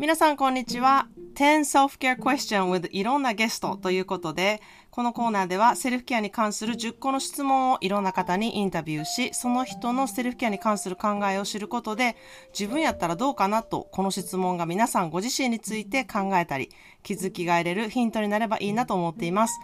皆さんこんにちは。10 Self-Care Question with いろんなゲストということで、このコーナーではセルフケアに関する10個の質問をいろんな方にインタビューし、その人のセルフケアに関する考えを知ることで、自分やったらどうかなと、この質問が皆さんご自身について考えたり、気づきが得れるヒントになればいいなと思っています。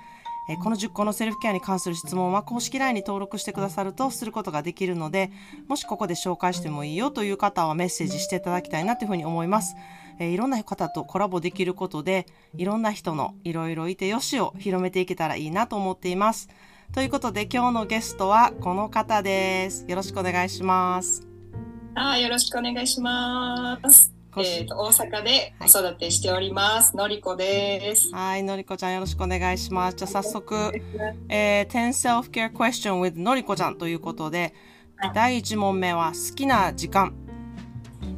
この10個のセルフケアに関する質問は公式 LINE に登録してくださるとすることができるので、もしここで紹介してもいいよという方はメッセージしていただきたいなというふうに思います。えー、いろんな方とコラボできることで、いろんな人のいろいろいてよしを広めていけたらいいなと思っています。ということで今日のゲストはこの方です。よろしくお願いします。はい、よろしくお願いします。えっ、ー、と大阪で子育てしております。はい、のりこです。はい、のりこちゃんよろしくお願いします。じゃあ早速、えー、10 Self Care Question with のりこちゃんということで、はい、第1問目は好きな時間。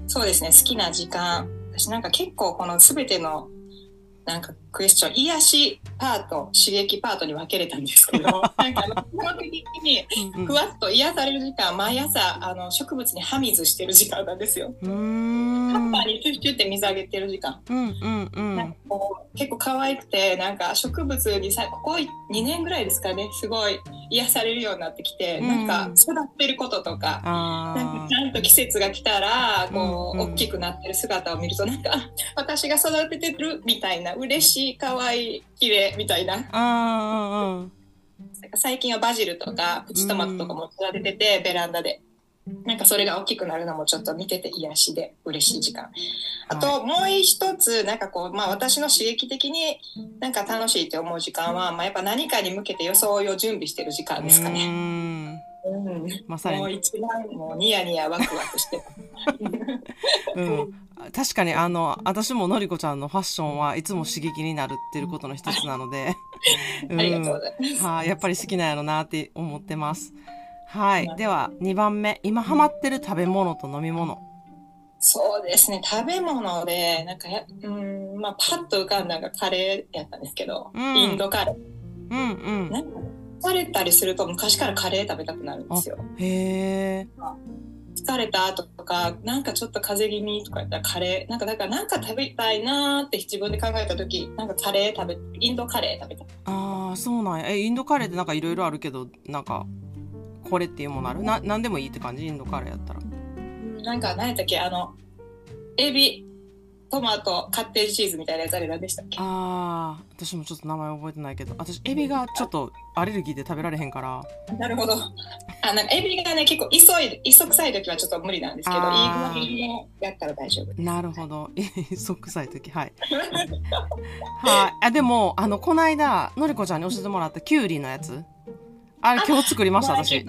そうですね、好きな時間。私なんか結構この全てのなんかクエスチョン癒しパート刺激パートに分けれたんですけど なんか基本的にふわっと癒される時間毎朝あの植物に歯水してる時間なんですよ。葉っぱにチュッチュって水あげてる時間。うんうんうん、なんかこう結構可愛くてなんか植物にさここ2年ぐらいですかねすごい癒されるようになってきて、うん、なんか育ってることとかなんかちゃんと季節が来たらこう、うんうん、大きくなってる姿を見るとなんか 私が育ててるみたいな嬉しい可愛い綺麗みたいな。最近はバジルとかプチトマトとかも育ててて、ベランダで。なんかそれが大きくなるのもちょっと見てて癒しで嬉しい時間。あともう一つ、なんかこう、まあ私の刺激的になんか楽しいって思う時間は、まあやっぱ何かに向けて装いを準備してる時間ですかね。うん、まさに。もう一番もうニヤニヤワクワクして。うん、確かにあの私ものりこちゃんのファッションはいつも刺激になるっていうことの一つなので、うん、ありがとうございます。はあ、やっぱり好きなんやろなって思ってます。はい。では2番目今ハマってる食べ物と飲み物。そうですね食べ物でなんかやうんまあパッと浮かんだのがカレーやったんですけど、うん、インドカレー。うんうん。なんか疲れたりすると昔からカレー食べたくなるんですよ。へえ。疲れたとか、なんかちょっと風邪気味とか言ったらカレー、なんかだからなんか食べたいなって自分で考えた時、なんかカレー食べ、インドカレー食べたああ、そうなんや。え、インドカレーってなんかいろいろあるけど、なんか、これっていうものある？な、なんでもいいって感じ？インドカレーやったら。なんか何やったっけ？あの、エビ、トマト、カッテージチーズみたいなやつあれ何でしたっけ？ああ、私もちょっと名前覚えてないけど、私、エビがちょっとアレルギーで食べられへんから。なるほど。あ、なんかエビがね、結構急い、急くさい時はちょっと無理なんですけど、いい具合にやったら大丈夫なるほど。急くさい時、はい。はい。あ、でも、あの、この間、のりこちゃんに教えてもらったキュウリのやつ。あれ、今日作りました、私。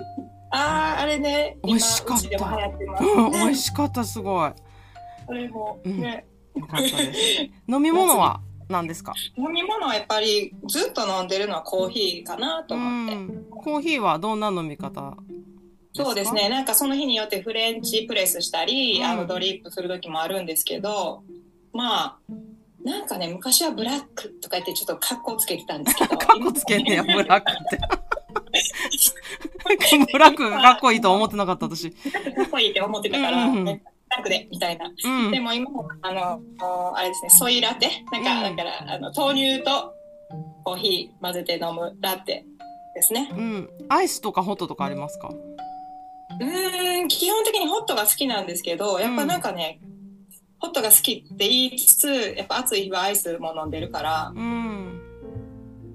ああ、あれね。美味しかった。うん、美味しかった、すごい。それも、ね。うんよかったです。飲み物は 何ですか？飲み物はやっぱりずっと飲んでるのはコーヒーかなと思って。コーヒーはどんな飲み方そうですね。なんかその日によってフレンチプレスしたり、うん、あのドリップする時もあるんですけど、まあ、なんかね、昔はブラックとか言ってちょっとカッコつけてたんですけど。カッコつけんねや、ブラックって。ブラックがかっこいいと思ってなかった私。かっこいいって思ってたから、ね、楽でみたいな、うん、でも今あのあれですねソイラテ。なんか、うん、だからあの豆乳とコーヒー混ぜて飲むラテですね、うん、アイスとかホットとかありますか？うん基本的にホットが好きなんですけどやっぱなんかね、ホットが好きって言いつつやっぱ暑い日はアイスも飲んでるから、うん、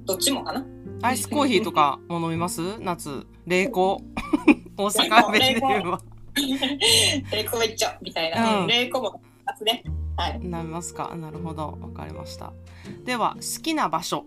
どっちもかなアイスコーヒーとかも飲みます？夏冷凍 大阪弁で言えば冷凍一丁 みたいな、うん、冷凍もますね。はい。なりますか？なるほど、わかりました。では好きな場所。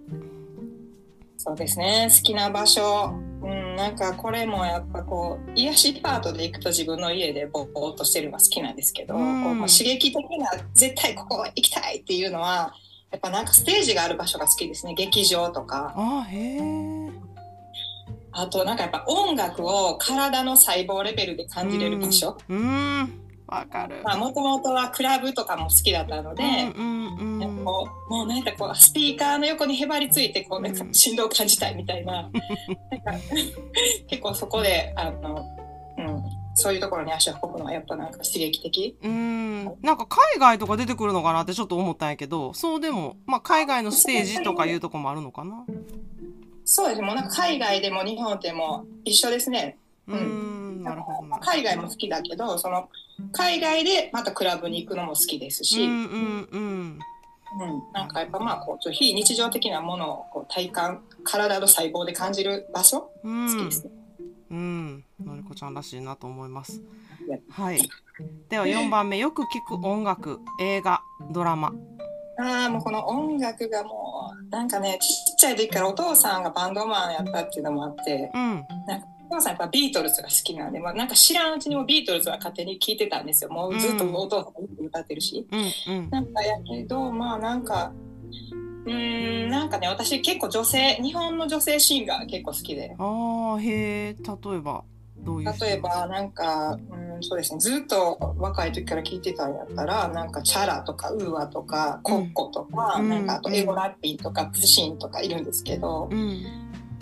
そうですね。好きな場所。うん、なんかこれもやっぱこう癒しパートで行くと自分の家でぼーっとしてるのが好きなんですけど、こう刺激的な絶対ここ行きたいっていうのはやっぱなんかステージがある場所が好きですね。劇場とか。あへえあとなんかやっぱ音楽を体の細胞レベルで感じれる場所。うんわかる。まあ、もともとはクラブとかも好きだったので、うんうんもう、もうなんかこう、スピーカーの横にへばりついて、こう、なんか振動を感じたいみたいな、なんか、結構そこで、あの、うん、そういうところに足を運ぶのはやっぱなんか刺激的。うん。なんか海外とか出てくるのかなってちょっと思ったんやけど、そうでも、まあ海外のステージとかいうとこもあるのかな。そうです。もうなんか海外でも日本でも一緒ですね。うーん、なるほどな。海外も好きだけど、その海外でまたクラブに行くのも好きですし、ううんんうんうん。なんかやっぱまあこうちょ非日常的なものをこう体感、体の細胞で感じる場所、う好きですん。ね。うん。のりこちゃんらしいなと思いますや。はい。では4番目、よく聞く音楽、映画、ドラマ。ああ、もうこの音楽がもう、なんかね、ちっちゃい時からお父さんがバンドマンやったっていうのもあって、うん。お父さんやっぱビートルズが好きなんで、まあ、なんか知らんうちにもビートルズは勝手に聴いてたんですよ。もうずっとお父さんが歌ってるし。うんうん。なんかやけど、まあなんか、うーん、なんかね、私結構女性、日本の女性シンガー結構好きで。ああ、へえ、例えば、どういう人例えば、なんか、うん、そうですね、ずっと若い時から聴いてたんやったら、なんかチャラとかウーアとかコッコとか、うんなんかあとエゴラッピンとかプシンとかいるんですけど、うん。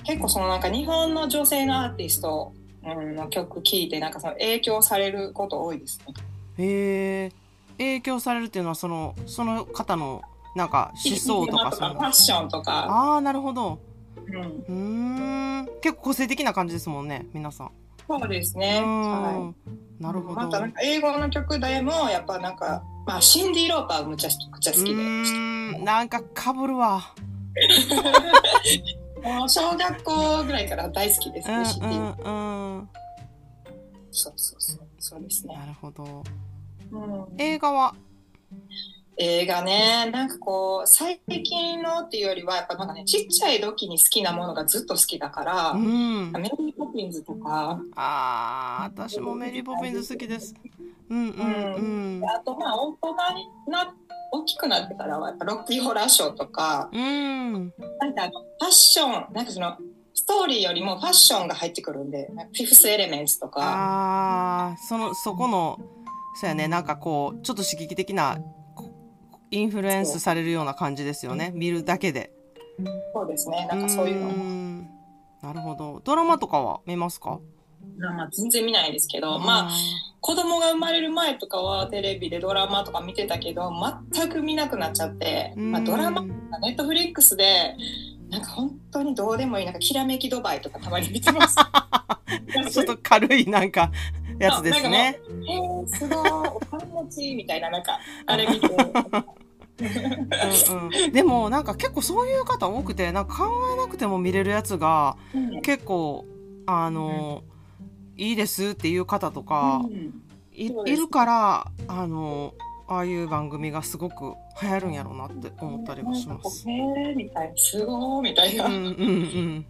結構そのなんか日本の女性のアーティスト、うん、の曲聴いて、なんかその影響されること多いですね。へえ、影響されるっていうのは、その、その方の、なんか思想とかそう。ファッションとか、ああ、なるほど。うん、うーん。結構個性的な感じですもんね、皆さん。そうですうね。んはいなるほど。またなんか英語の曲でもやっぱなんか、まあ、シンディ・ローパーむちゃくちゃ好きでなんかかぶるわ。もう小学校ぐらいから大好きですね、うんシンディうんうん。そうそうそうそうですね、なるほど。うん、映画は？映画ねなんかこう最近のっていうよりはやっぱなんかねちっちゃい時に好きなものがずっと好きだから、うん。メリー・ポピンズとかああ、私もメリーポピンズ好きです。うんうんあとまあ大人にな大きくなってからはやっぱロッキー・ホラーショーとかうん。うん。なんかあのファッションなんかそのストーリーよりもファッションが入ってくるんでフィフス・エレメンツとかああ、その、そこの、そうやね、なんかこう、ちょっと刺激的な、こインフルエンスされるような感じですよね。見るだけで。そうですねなんかそういうのんなるほど。ドラマとかは見ますか？まあ、全然見ないですけど、まあ、子供が生まれる前とかはテレビでドラマとか見てたけど、全く見なくなっちゃって、うんまあ、ドラマ、ネットフリックスで、なんか本当にどうでもいい、なんかきらめきドバイとかたまに見てます。ちょっと軽いなんか、やつですね。えー、すごい、お金持ちみたいな、なんか、あれ見て。うんうん、でもなんか結構そういう方多くてなんか考えなくても見れるやつがうん。結構あの、いいですっていう方とかうん。い,、いるからあのああいう番組がすごく流行るんやろうなって思ったりもします。へーみたいな、すごいみたいな。うんうんうん。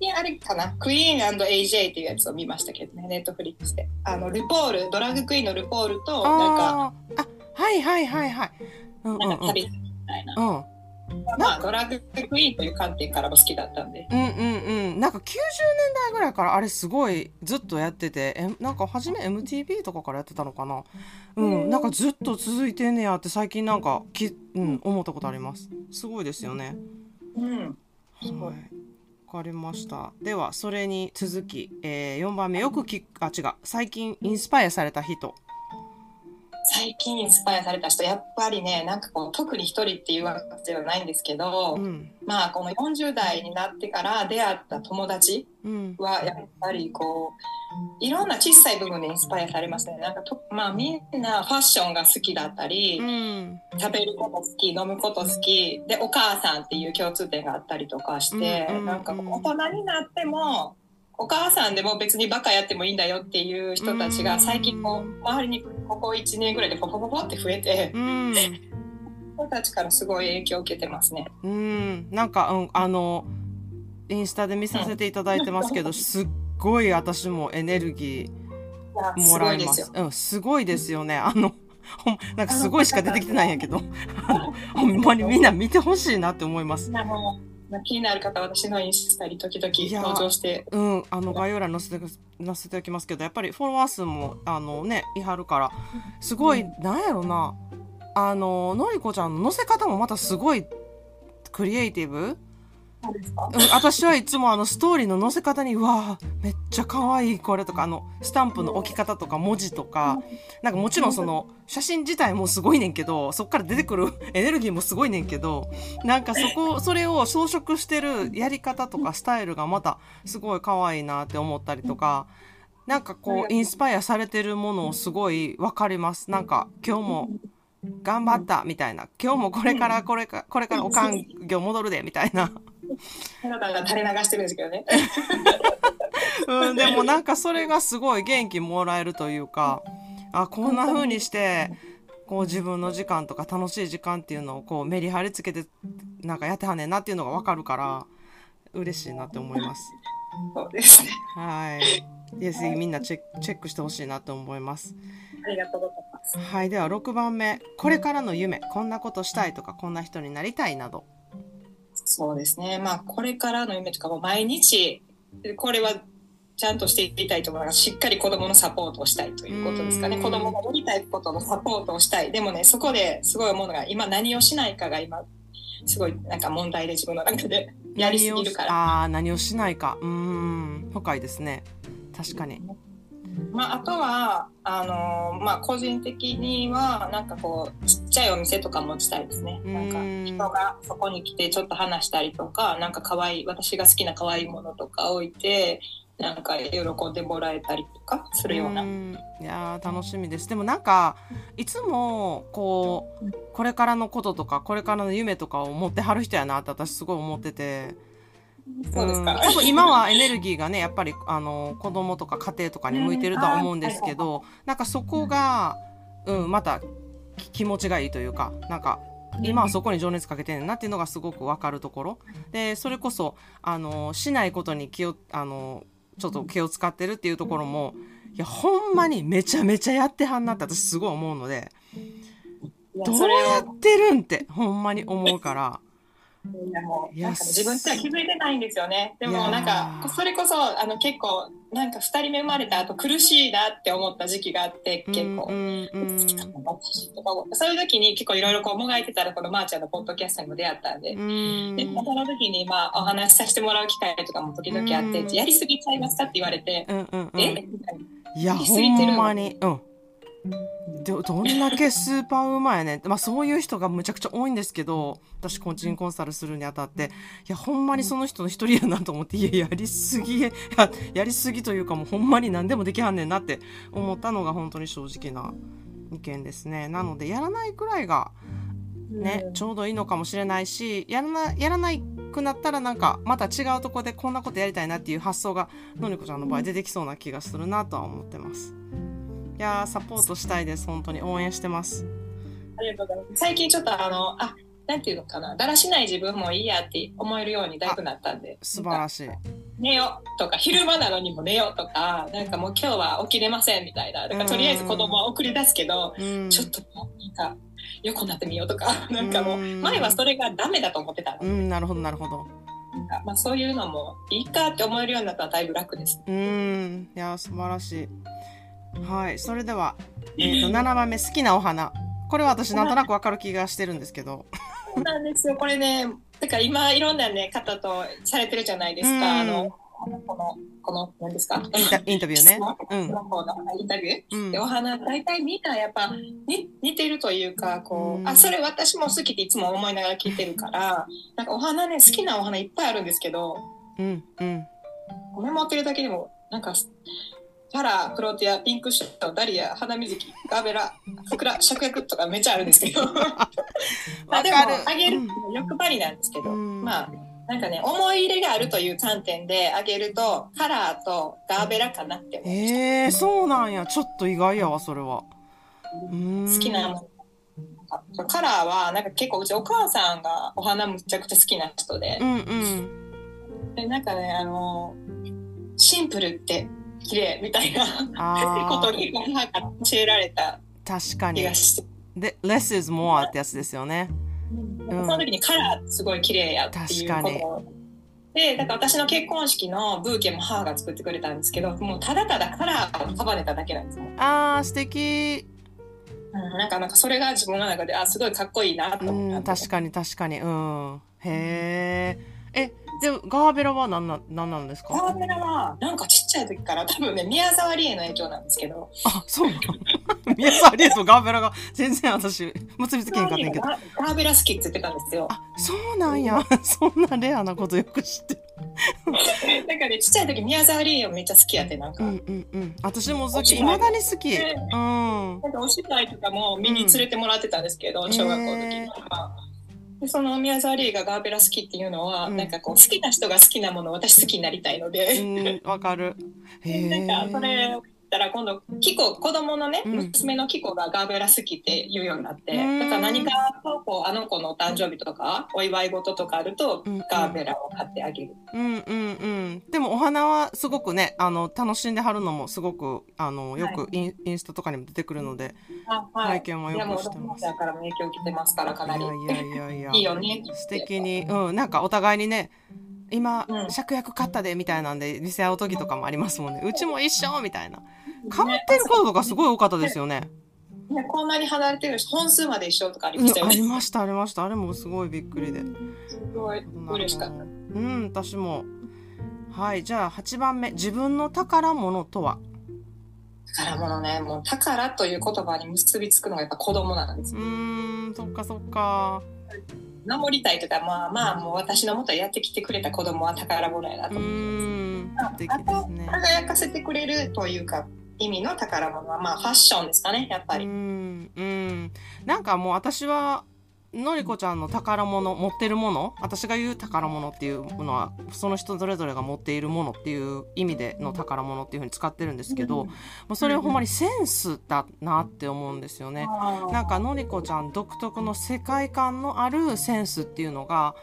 であれかな、クイーン &AJ っていうやつを見ましたけどね、ネットフリックスで。あの、ルポール、ドラッグクイーンのルポー。ルと、なんか、あはいはいはいはい。うんうんうんなん。か旅みたいな。うん。まあ、ドラッグクイーンという観点からも好きだったんで。うんうんうん。なんか90年代ぐらいからあれすごいずっとやってて。えなんか初め MTV とかからやってたのかな？うん。なんかずっと続いてんねやって最近なんかき、うん、思ったことあります。すごいですよね。うん。はい。すごいわかりました。ではそれに続き、え4番目よく聞くあ違う。最近インスパイアされた人最近インスパイアされた人、やっぱりね、なんかこう、特に一人っていうわけではないんですけど、うん。まあ、この40代になってから出会った友達うんは、やっぱりこう、いろんな小さい部分でインスパイアされますね。なんかと、まあ、みんなファッションが好きだったり、うん。食べること好き飲むこと好きでお母さんっていう共通点があったりとかして、うんうんうん。なんか大人になってもお母さんでも別にバカやってもいいんだよっていう人たちが最近こう周りにここ1年ぐらいでポポポポって増えてうん人たちからすごい影響を受けてますね。うん、なんか、うん、あの、インスタで見させていただいてますけど、すっごい私もエネルギーもすらいますすごいでよ。。うん、すごいですよね。あの、ほんなんかすごいしか出てきてないんやけど、ほんまにみんな見てほしいなって思います。まあ気になる方は私のインスタに時々登場して。うん、あの概要欄に載せて載せておきますけど、やっぱりフォロワー数もあのね、いはるから、すごい、なんやろな、あの、のりこちゃんの載せ方もまたすごいクリエイティブそうですか？うん私はいつもあのストーリーの載せ方にうわーめっちゃ可愛いこれとかあのスタンプの置き方とか文字とかなんかもちろんその写真自体もすごいねんけどそっから出てくる エネルギーもすごいねんけどなんかそこそれを装飾してるやり方とかスタイルがまたすごい可愛いなって思ったりとかなんかこう。インスパイアされてるものをすごいわかります。なんか今日も頑張ったみたいな。今日もこれからこれかこれからおかん業戻るでみたいな。あなたが垂れ流してるんですけどね。うん、でもなんかそれがすごい元気もらえるというかあこんな風にしてこう自分の時間とか楽しい時間っていうのをこうメリハリつけてなんかやってはんねんなっていうのが分かるから嬉しいなって思います。そうですね。はい。でぜひみんなチェックチェックしてほしいなと思います。ありがとうございます。はい。では6番目。これからの夢。こんなことしたいとか、こんな人になりたいなど。そうですね。まあ、これからの夢とかも毎日、これはちゃんとしていきたいと思うのが、しっかり子供のサポートをしたいということですかね。うん子供がやりたいことのサポートをしたい。でもね、そこですごい思うのが、今何をしないかが今、すごいなんか問題で自分の中でやりすぎるから。ああー、何をしないか。うーん。深いですね。確かに。まあ、あとは、あのまあ、個人的には、なんかこう、ちっちゃいお店とか持ちたいですね。なんか、うん人がそこに来てちょっと話したりとか、なんか可愛い、私が好きな可愛いものとか置いて、なんか喜んでもらえたりとかするような。ん。いやー楽しみです。でもなんかいつもこうこれからのこととかこれからの夢とかを持ってはる人やなって私すごい思っててそうですか。ん。多分今はエネルギーがねやっぱりあの子供とか家庭とかに向いてるとは思うんですけどなんかそこが、うん、またき気持ちがいいというかなんか今はそこに情熱かけてんねんなっていうのがすごく分かるところ。でそれこそあのしないことに気をあのちょっと気を使ってるっていうところもいやほんまにめちゃめちゃやってはんなって私すごい思うのでどうやってるんってほんまに思うからなんかね自分では気づいてないんですよね。でもなんかそれこそあの結構なんか2人目生まれた後苦しいなって思った時期があって結構。そういう時に結構いろいろこうもがいてたらこのまーちゃんのポッドキャストにも出会ったんで。うんでその時にまあお話しさせてもらう機会とかも時々あって、うんやりすぎちゃいますかって言われて、え？みたいないや、ほ過ぎてるんまに。うん。ど、どんだけスーパーウーマンやねんって。まあそういう人がむちゃくちゃ多いんですけど、私個人コンサルするにあたって、いや、ほんまにその人の一人やなと思って、いや、やりすぎ、や、やりすぎというかもうほんまに何でもできはんねんなって思ったのが本当に正直な意見ですね。なので、やらないくらいが、ね、うんちょうどいいのかもしれないし、やらな、やらないくなったらなんか、また違うとこでこんなことやりたいなっていう発想が、のりこちゃんの場合出てきそうな気がするなとは思ってます。いやー、サポートしたいです。本当に応援してます。ありがとうございます最近ちょっとあのあなんていうのかなだらしない自分もいいやって思えるようにだいぶなったんで素晴らしい。寝ようとか昼間なのにも寝ようとかなんかもう今日は起きれませんみたいなだからとりあえず子供は送り出すけど、うん。ちょっとなんか横になってみようとかなんかもううん前はそれがダメだと思ってたの、うん、なるほど、なるほど。なんかまあ、そういうのもいいかって思えるようになったらだいぶ楽です。うん。いやー、素晴らしい。はい。それでは、えっ、と、7番目、好きなお花。これは私なんとなくわかる気がしてるんですけど。そうなんですよこれねだから今いろんなね方とされてるじゃないですか、うんあのこのこの何ですか？インタビューね。うんこのコーナーインタビューうんでお花大体みんなやっぱに似てるというかこう、うんあそれ私も好きっていつも思いながら聞いてるからなんかお花ね好きなお花いっぱいあるんですけどうん、うん。メモってるだけでもなんかパラプロテアピンクショーダリア花水木ガーベラ桜芍薬とかめっちゃあるんですけど。まあでもあげる欲張りなんですけど、うん。まあなんかね思い入れがあるという観点であげるとカラーとガーベラかなって思うええー、そうなんや。ちょっと意外やわ、それは。好きなもの。カラーはなんか結構うちお母さんがお花むちゃくちゃ好きな人で。う、んうん。でなんかねあのシンプルって綺麗みたいなあことあ、に教えられた確かに気が。して、で、less is more ってやつですよね。その時にカラーすごい綺麗やっていう確かにことでだから私の結婚式のブーケも母が作ってくれたんですけどもうただただカラーを束ねただけなんですよ、ああ、素敵。うん、なんかなんかそれが自分の中であすごいかっこいいなと思ったうん確かに確かに。うん。へえ。え、でもガーベラは何な何なんですか？ガーベラはなんかちっちゃい時から多分ね宮沢りえの影響なんですけど。あそう 宮沢りえとガーベラが全然私結びつけへんかった。んやけどガガーベラ好きって言ってたんですよ。あそうなんや。そんなレアなことよく知って。るだからねちっちゃい時宮沢りえをめっちゃ好きやってなんか、うんうんうん。私も好き。いまだに好き。ねうん。なんかお芝居とかも見に連れてもらってたんですけど、うん。小学校の時とか。でその宮沢りえがガーベラ好きっていうのは、うん。なんかこう好きな人が好きなものを私好きになりたいので、うんわかる。なんかそれったら今度キコ子供のね、うん。娘のキコがガーベラ好きって言うようになって、うん。だから何かこうあの子のお誕生日とかお祝い事とかあると、うん。ガーベラを買ってあげる。うんうんうん。でもお花はすごくねあの楽しんではるのもすごくあのよくイン,、インスタとかにも出てくるのであはい。拝見もよくしてます。だからも影響を受けてますからかなり。いやいやいやいや。いいよね。素敵に。うん。なんかお互いにね今、うん。芍薬買ったでみたいなんで見せ合う時とかもありますもんね。うちも一緒みたいなかぶってることとかすごい多かったですよね。ね。こんなに離れてるし本数まで一緒とかありうんあましたよね。りましたありました。あれもすごいびっくりで。すごい嬉しかった。うん私も。はいじゃあ8番目。自分の宝物とは？宝物ね、もう宝という言葉に結びつくのがやっぱ子供なんですう。ーんそっかそっか。守りたいとか、まあまあ、もう私のもとやってきてくれた子供は宝物やなうと思ってーん素敵ですね。輝かせてくれるというか、意味の宝物は、まあファッションですかね、やっぱうり。んうんなんかもう私はのりこちゃんの宝物持ってるもの私が言う宝物っていうのはその人それぞれが持っているものっていう意味での宝物っていうふうに使ってるんですけど、うんまあ、それはほんまにセンスだなって思うんですよね。なんかのりこちゃん独特の世界観のあるセンスっていうのが、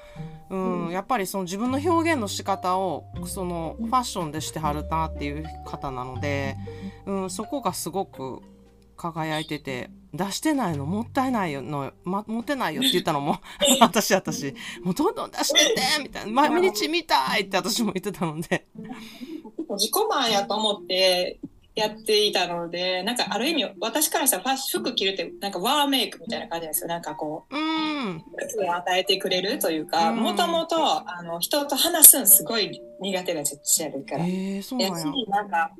うんうんやっぱりその自分の表現の仕方をそのファッションでしてはるなっていう方なので、うん、そこがすごく輝いてて出してないのもったいないよの、ま、持ってないよって言ったのも 私私。もうどんどん出してってみたいな。毎日見たいって私も言ってたので。自己満やと思ってやっていたので、なんかある意味、私からしたらファッシ服着るって、なんかワーメイクみたいな感じですよ。なんかこう、うん。与えてくれるというか、うん。もともと、あの、人と話すんすごい苦手なちっちゃから。えー、そうなんや。なんか、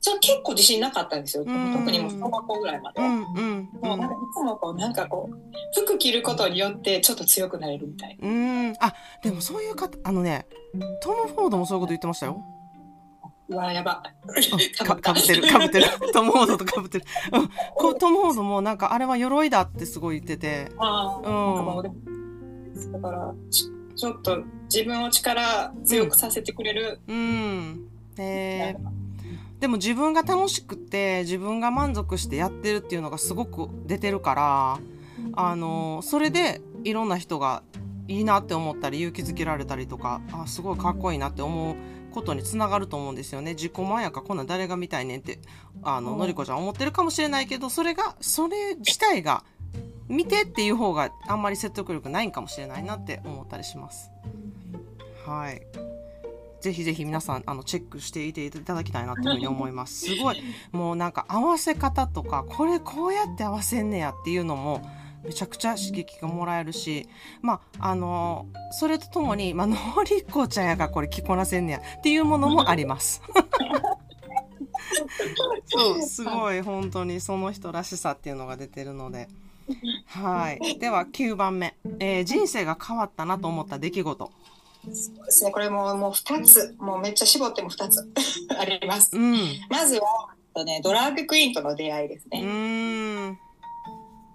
ちょ結構自信なかったんですよ。うん。特にもう小学校ぐらいまで。うんうんもうなんかいつもこう、なんかこう、服着ることによってちょっと強くなれるみたいな。うん。あでもそういう方あのねトム・フォードもそういうこと言ってましたよ。うわ、やば。かかぶってるかぶってる。トム・フォードとかぶってる、うん、こトム・フォードもなんかあれは鎧だってすごい言ってて。ああ、うん。だからち、ちょっと自分を力強くさせてくれる。うん。え。なんかでも自分が楽しくて自分が満足してやってるっていうのがすごく出てるからあのそれでいろんな人がいいなって思ったり勇気づけられたりとかあすごいかっこいいなって思うことにつながると思うんですよね自己満やかこんなん誰が見たいねんってあの、うんのりこちゃん思ってるかもしれないけどそれがそれ自体が見てっていう方があんまり説得力ないんかもしれないなって思ったりします。はい。ぜひぜひ皆さんあのチェックしていていただきたいなというふうに思います。すごいもうなんか合わせ方とかこれこうやって合わせんねやっていうのもめちゃくちゃ刺激がもらえるしまああのそれとともに、まあのりこちゃんやからこれ着こなせんねやっていうものもあります。そうすごい本当にその人らしさっていうのが出てるので。はい。では9番目、えー人生が変わったなと思った出来事。そうですね、これももう2つ、もうめっちゃ絞っても2つ あります。うん。まずは、とね、ドラッグクイーンとの出会いですうね。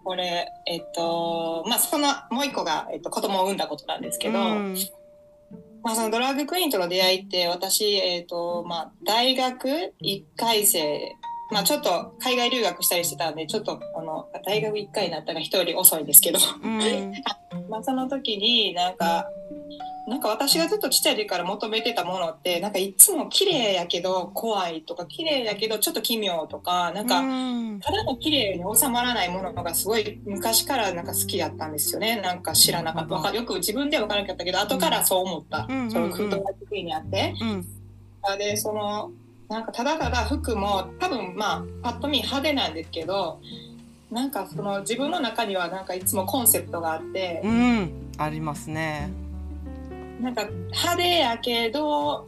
これ、えっと、まあ、そのもう一個が、えっと、子供を産んだことなんですけど、うんまあ、そのドラッグクイーンとの出会いって、私、えっと、まあ、大学1回生、まあ、ちょっと海外留学したりしてたんで、ちょっと、この、大学1回になったら人より遅いんですけど、うん。まあ、その時になんか、なんか私がずっとちっちゃい時から求めてたものって、なんかいつも綺麗やけど怖いとか、綺麗やけどちょっと奇妙とか、なんか、うんただの綺麗に収まらないものがすごい昔からなんか好きだったんですよね。なんか知らなかった。よく自分では分からなかったけど、後からそう思った。うんその空洞が的にあって。うん。で、その、なんかただただ服も多分まあ、パッと見派手なんですけど、なんかその自分の中にはなんかいつもコンセプトがあって、うん。ありますね。なんか派手やけど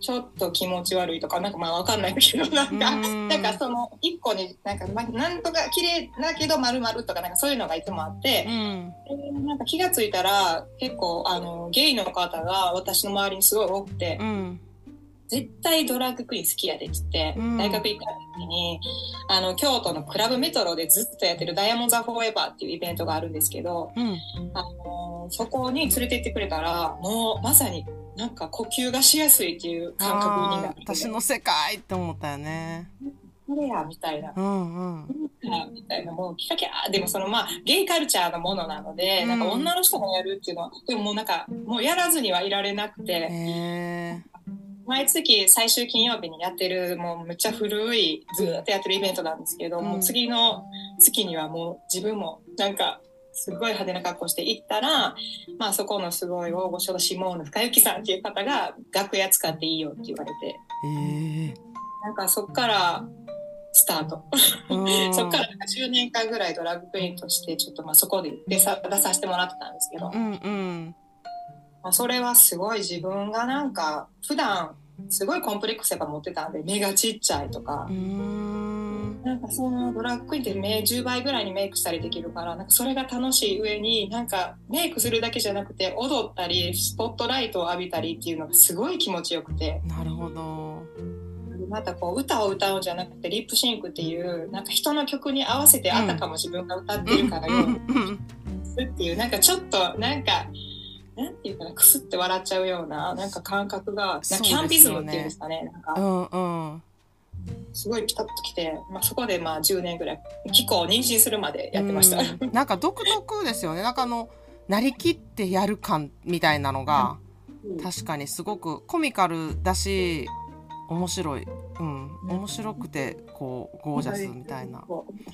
ちょっと気持ち悪いとかなんかまあわかんないけどなんかうん。なんかその一個になんかまなんとか綺麗だけど丸々とかなんかそういうのがいつもあってう、ん。えーなんか気がついたら結構あのゲイの方が私の周りにすごい多くて、うん絶対ドラッグクイーン好きやでっつって、うん。大学行った時にあの京都のクラブメトロでずっとやってるダイヤモンド・ザ・フォーエバーっていうイベントがあるんですけど、うん。あのそこに連れて行ってくれたらもうまさになんか呼吸がしやすいっていう感覚になあって。ー私の世界って思ったよね。これやみたいな。うんうん。みたいなもうキラキラでもそのまあゲイカルチャーのものなので、うん。なんか女の人もやるっていうのはでももうなんかもうやらずにはいられなくて、毎月最終金曜日にやってるもうめっちゃ古いずーっとやってるイベントなんですけど、うん。もう次の月にはもう自分もなんかすごい派手な格好して行ったら、まあそこのすごい大御所のシモーヌ深雪さんっていう方が楽屋使っていいよって言われて、えなんかそっからスタート。えそっからなんか10年間ぐらいドラッグクイーンとしてちょっとまあそこで出さ出させてもらってたんですけど、うんうん。まあ、それはすごい自分がなんか普段すごいコンプレックスやっぱ持ってたんで目がちっちゃいとか。なんかそのドラッグクイーンって目10倍ぐらいにメイクしたりできるからなんかそれが楽しい上になんかメイクするだけじゃなくて踊ったりスポットライトを浴びたりっていうのがすごい気持ちよくて。なるほど。またこう歌を歌うんじゃなくてリップシンクっていうなんか人の曲に合わせてあたかも自分が歌ってるかのよう、うんうんっていうなんかちょっとなんかなんていうかなくすって笑っちゃうようななんか感覚がなんかそうですよね。キャンピズムっていうんですかねなんうかんうん。すごいピタッときて、まあ、そこでまあ10年ぐらい気候妊娠するまでやってました。うん。なんか独特ですよね。なんかあのなりきってやる感みたいなのが確かにすごくコミカルだし面白い、うん、面白くてこうゴージャスみたいな。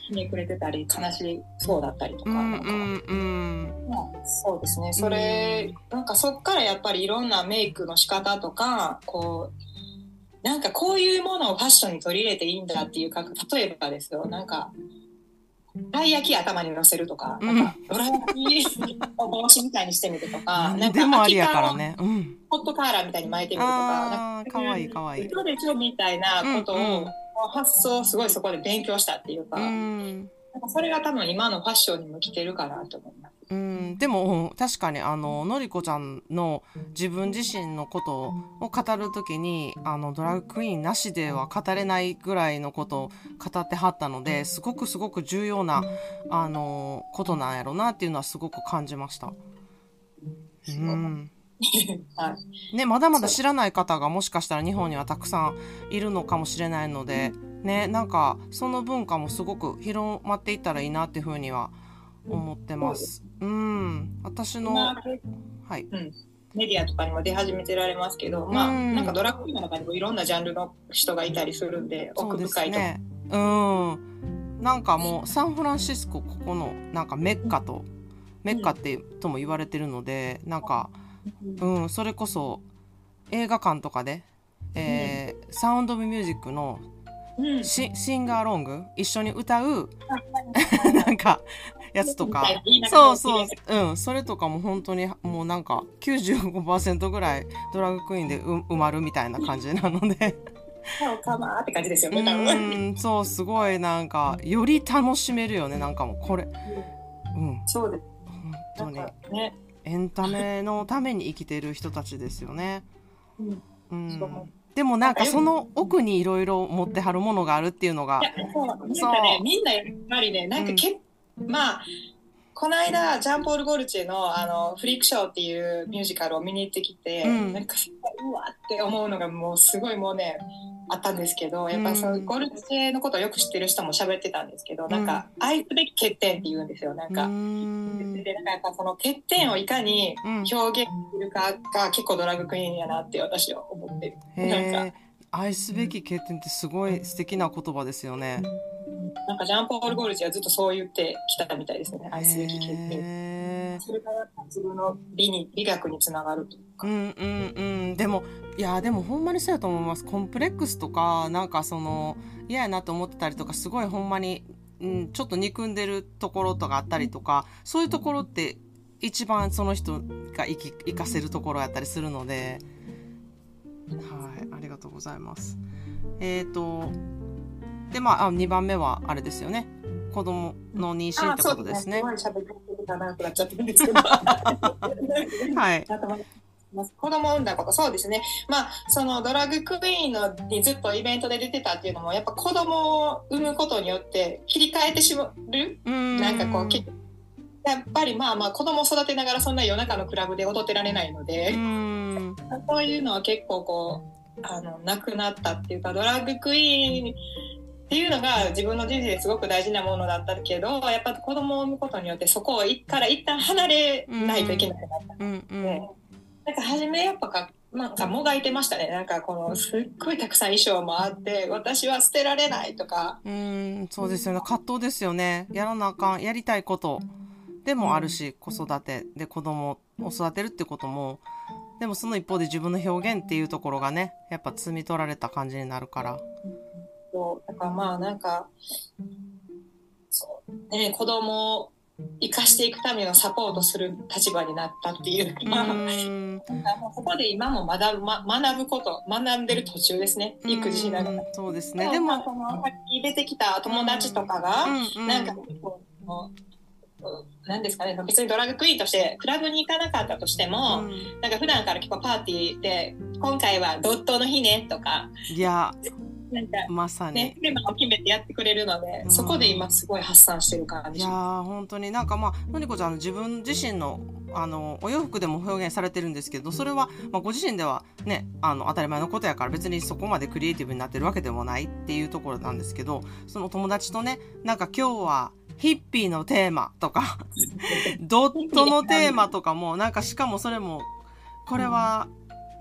ひねくれてたり悲しそうだったりとか,、うんなんかうんうん。まあそうですね。それ、なんかそっからやっぱりいろんなメイクの仕方とかこうなんかこういうものをファッションに取り入れていいんだっていう感覚例えばですよ。なんかたい焼き頭に乗せるとか、うんなんかドラ焼きを帽子みたいにしてみるとか、なんかでもありやから秋田ね。うん。のホットカーラーみたいに巻いてみるとかかわいいかわいい。嘘でしょみたいなことを、うんうん発想をすごいそこで勉強したっていうか,、うん。なんかそれが多分今のファッションにも来てるかなと思います。うん、でも確かにあののりこちゃんの自分自身のことを語るときにあのドラッグクイーンなしでは語れないぐらいのことを語ってはったのですごくすごく重要なあのことなんやろなっていうのはすごく感じました。うん。はい、ね、まだまだ知らない方がもしかしたら日本にはたくさんいるのかもしれないので、ね、なんかその文化もすごく広まっていったらいいなっていうふうには思ってます。うん、私の、今はい、うん、メディアとかにも出始めてられますけど、まあ、うんなんかドラッグの中にもいろんなジャンルの人がいたりするんでそうです奥深いと、ね。うん、なんかもうサンフランシスコここのなんかメッカとメッカってとも言われてるので、なんかうんそれこそ映画館とかで、えーサウンド・オブ・ミュージックのうん、シシンガーロング一緒に歌う なんかやつとか。そうそう。うん。それとかも本当にもうなんか95%ぐらいドラッグクイーンでう埋まるみたいな感じなので。そうかなーって感じですようね多分。ん。そうすごいなんかより楽しめるよねなんかもうこれ。うん。そうです。本当に。ね、エンタメのために生きてる人たちですよね。うん。うん。でもなんかその奥にいろいろ持ってはるものがあるっていうのが。そうなんかねみんなやっぱりねなんかけ、まあこの間ジャンポール・ゴルチェのあのフリークショーっていうミュージカルを見に行ってきて、うん。なんかうわって思うのがもうすごいもうねあったんですけどやっぱそのうんゴルチェのことをよく知ってる人も喋ってたんですけど、なんか愛すべき欠点って言うんですよ。なんか。うーん。でなんかやっぱその欠点をいかにうん表現するかが結構ドラッグクイーンやなって私は思ってる。なんか愛すべき欠点ってすごい素敵な言葉ですよね。なんかジャンポール・ゴルチェはずっとそう言ってきたみたいですね。愛すべき欠点。へー。それが自分の美に美学につながると。うんうんうん。でもいやでもほんまにそうやと思います。コンプレックスとかなんかその嫌やなと思ってたりとかすごいほんまに、うん、ちょっと憎んでるところとかあったりとかそういうところって一番その人が生き生かせるところやったりするので。はいありがとうございます。えっ、ー、とでまああ2番目はあれですよね。子供の妊娠ってことですね。はい。子供を産んだことそうですね。まあそのドラッグクイーンのにずっとイベントで出てたっていうのもやっぱ子供を産むことによって切り替えてしまうなんかこうやっぱりまあまあ子供を育てながらそんな夜中のクラブで踊ってられないので。そういうのは結構こうあのなくなったっていうかドラッグクイーンっていうのが自分の人生ですごく大事なものだったけどやっぱ子供を産むことによってそこをから一旦離れないといけなくなった。ので、うんうん、なんか初めやっぱかなんかもがいてましたね。なんかこのすっごいたくさん衣装もあって私は捨てられないとか。うんそうですよね。葛藤ですよね。やらなあかんやりたいことでもあるし、子育てで子供を育てるってこともでもその一方で自分の表現っていうところがねやっぱ摘み取られた感じになるから。そうだからまあなんかそうね子供を生かしていくためのサポートする立場になったっていう。か、まあ、ここで今も学ぶ、ま、学ぶこと学んでる途中ですね。育児しながら。そうですね。でもそのさっき出てきた友達とかが、なんかこう何ですかね別にドラッグクイーンとしてクラブに行かなかったとしても、うん、なんか普段から結構パーティーで今回はドットの日ねとかいやなんか、まさに。ね、テーマを決めてやってくれるので、うん、そこで今すごい発散してる感じ。いや本当になんかまあ、のりこちゃん自分自身の、あの、お洋服でも表現されてるんですけど、それは、まあ、ご自身ではね、あの、当たり前のことやから別にそこまでクリエイティブになってるわけでもないっていうところなんですけど、その友達とね、なんか今日は、ヒッピーのテーマとか ドットのテーマとかも、なんかしかもそれも、これは、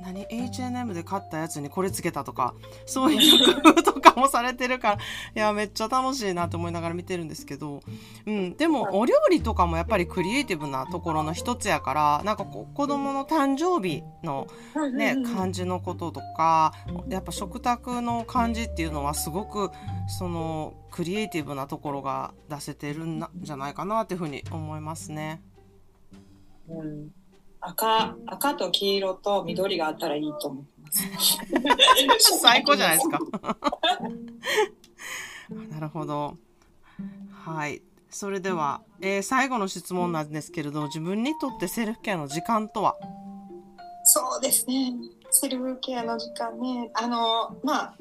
何？H&M で買ったやつにこれつけたとかそういう工夫とかもされてるからいやめっちゃ楽しいなと思いながら見てるんですけど、うん、でもお料理とかもやっぱりクリエイティブなところの一つやからなんかこう子供の誕生日のね感じのこととかやっぱ食卓の感じっていうのはすごくそのクリエイティブなところが出せてるんじゃないかなっていうふうに思いますね。うん赤赤と黄色と緑があったらいいと思ってます。最高じゃないですか。なるほど。はい。それでは、えー、最後の質問なんですけれど自分にとってセルフケアの時間とは？そうですね。セルフケアの時間ね。あの、まあ、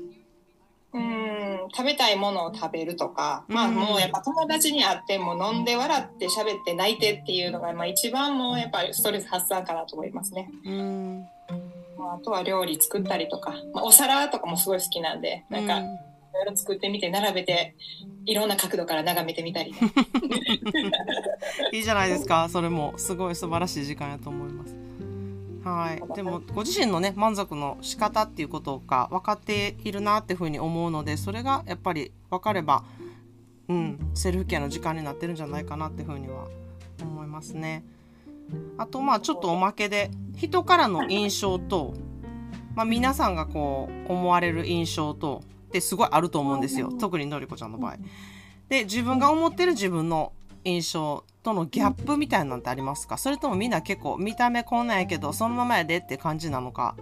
うん食べたいものを食べるとか、まあもうやっぱ友達に会っても飲んで笑って喋って泣いてっていうのが、まあ、一番もうやっぱりストレス発散かなと思いますね。うん。まあ、あとは料理作ったりとか、まあ、お皿とかもすごい好きなんでなんかいろいろ作ってみて並べていろんな角度から眺めてみたり、ね、いいじゃないですか。それもすごい素晴らしい時間やと思います。はい、でもご自身のね満足の仕方っていうことが分かっているなっていうふうに思うのでそれがやっぱり分かれば、うん、セルフケアの時間になってるんじゃないかなっていうふうには思いますね。あとまあちょっとおまけで人からの印象と、まあ、皆さんがこう思われる印象とってすごいあると思うんですよ特にのりこちゃんの場合。で自分が思ってる自分の印象とのギャップみたいなんてありますか？それともみんな結構見た目こんなんやけどそのままやでって感じなのか？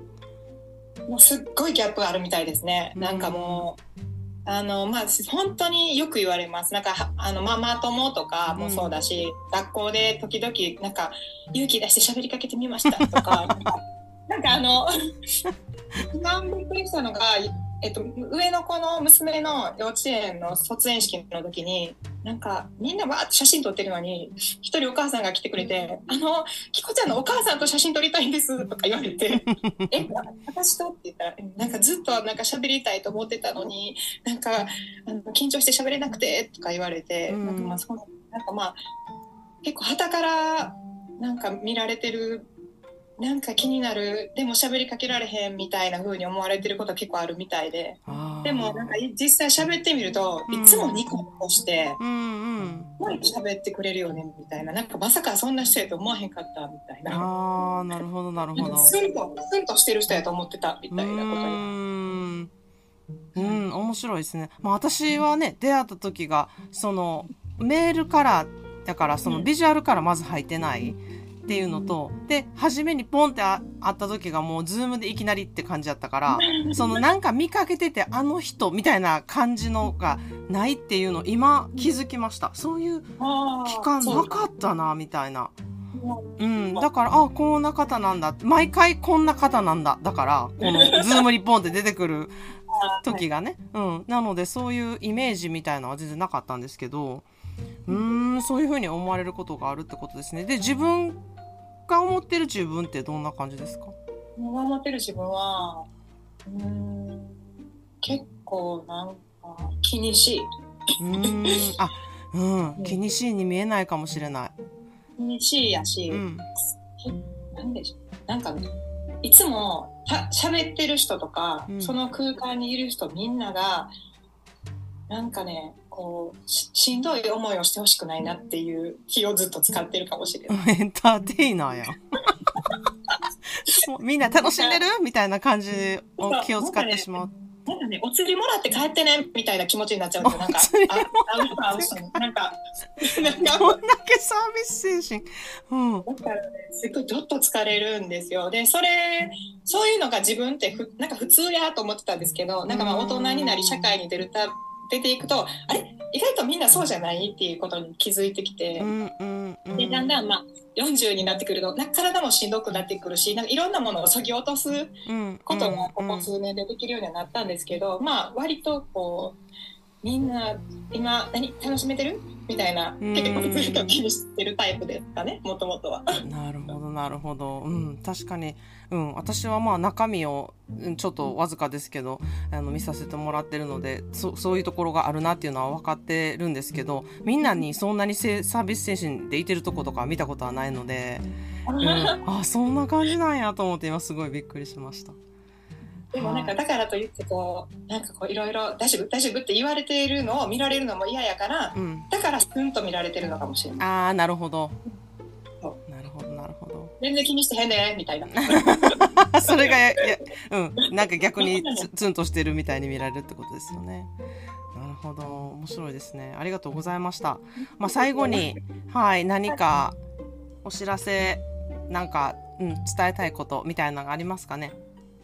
もうすっごいギャップがあるみたいですね、なんかもうあのまあ本当によく言われます。なんかあのママ友とかもそうだし、うん、学校で時々なんか勇気出して喋りかけてみましたとか なんかあの 一番びっくりしたのがえっと、上の子の娘の幼稚園の卒園式の時になんかみんなわーって写真撮ってるのに一人お母さんが来てくれて「あのキコちゃんのお母さんと写真撮りたいんです」とか言われて「え私と?」って言ったら「なんかずっとなんか喋りたいと思ってたのになんかあの緊張して喋れなくて」とか言われて、うん、なんかまあそなんかまあ結構はたからなんか見られてるなんか気になる。でも喋りかけられへんみたいな風に思われてること結構あるみたいで。でもなんか実際喋ってみると、いつもニコニコして「うんうん喋ってくれるよね」みたいな。なんかまさかそんな人やと思わへんかったみたいな。あなるほどなるほど。スンとスンとしてる人やと思ってたみたいなことに。うん、面白いですね。まあ、私はね、出会った時が、その、メールから、だからそのビジュアルからまず入ってない。っていうのと、で、初めにポンってあ会った時がもうズームでいきなりって感じだったから、そのなんか見かけててあの人みたいな感じのがないっていうの今気づきました。そういう期間なかったな、みたいな。ううん。だから、あ、こんな方なんだ。毎回こんな方なんだ。だから、このズームにポンって出てくる 時がね。うん。なので、そういうイメージみたいなのは全然なかったんですけど、うーん、そういうふうに思われることがあるってことですね。で、自分が思ってる自分ってどんな感じですか？今思ってる自分は、うーん、結構なんか気にしい。うーん。あ、うん。気にしいに見えないかもしれない。気にしいやし、うん。なんでしょう。なんかね、いつもた喋ってる人とか、うんその空間にいる人みんなが、なんかね、こうし、しんどい思いをしてほしくないなっていう気をずっと使ってるかもしれない。エンターテイナーやみんな楽しんでるみたいな感じを気を使ってしまう。なんかね、お釣りもらって帰ってねみたいな気持ちになっちゃうんですよ。なんか、ああのあなんか、なんかどんだけサービス精神。うん。だからね、すごいどっと疲れるんですよ。で、それ、そういうのが自分ってふ、なんか普通やと思ってたんですけど、なんかまあ大人になり社会に出るた、出ていくと、あれ？意外とみんなそうじゃない？っていうことに気づいてきて。う、んうんうん。で、だんだんまあ40になってくると、なんか体もしんどくなってくるし、なんかいろんなものを削ぎ落とすうんことがここうん数年でできるようにはなったんですけど、まあ割とこうみんな今何楽しめてる？みたいなうん結構ずっと気にしてるタイプですかねもともとは。なるほどなるほど。うん確かに。うん私はまあ中身をうんちょっとわずかですけどあの見させてもらってるのでそそういうところがあるなっていうのは分かってるんですけどみんなにそんなにせサービス精神でいてるとことか見たことはないので、うん、あそんな感じなんやと思って今すごいびっくりしました。でもなんかだからといってこうなんかこういろいろ大丈夫大丈夫って言われているのを見られるのも嫌やからうん、だからスンと見られてるのかもしれない。ああなるほど。そなるほどなるほど。全然気にしてへんねみたいな。それがややうん。なんか逆にツ ツンとしてるみたいに見られるってことですよね。なるほど。面白いですね。ありがとうございました。まあ最後にはい何かお知らせなんか、うん、伝えたいことみたいなのがありますかね？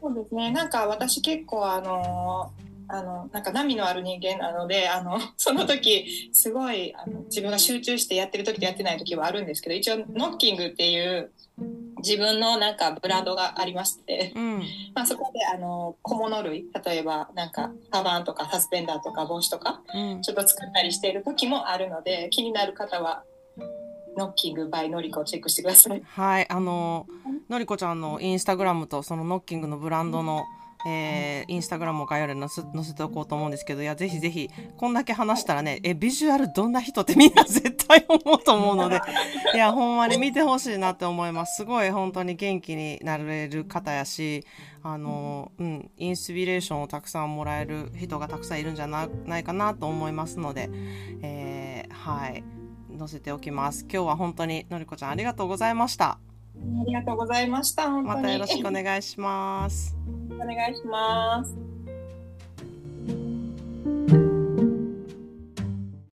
そうですね。なんか私結構あのあのなんか波のある人間なのであの その時すごいあの自分が集中してやってる時とやってない時はあるんですけど一応ノッキングっていう自分のなんかブランドがありまして、うんまあ、そこであの小物類例えばなんかカバンとかサスペンダーとか帽子とかうんちょっと作ったりしている時もあるので気になる方はノッキング by のりこをチェックしてください。はいあののりこちゃんのインスタグラムとそのノッキングのブランドのえーインスタグラムを概要欄に載せ載せておこうと思うんですけどいやぜひぜひこんだけ話したらねえビジュアルどんな人ってみんな絶対思うと思うので いやほんまに見てほしいなって思います。すごい本当に元気になれる方やしあのうんインスピレーションをたくさんもらえる人がたくさんいるんじゃなないかなと思いますので、えーはい載せておきます今日は本当にのりこちゃんありがとうございましたありがとうございました。またよろしくお願いしますお願いします。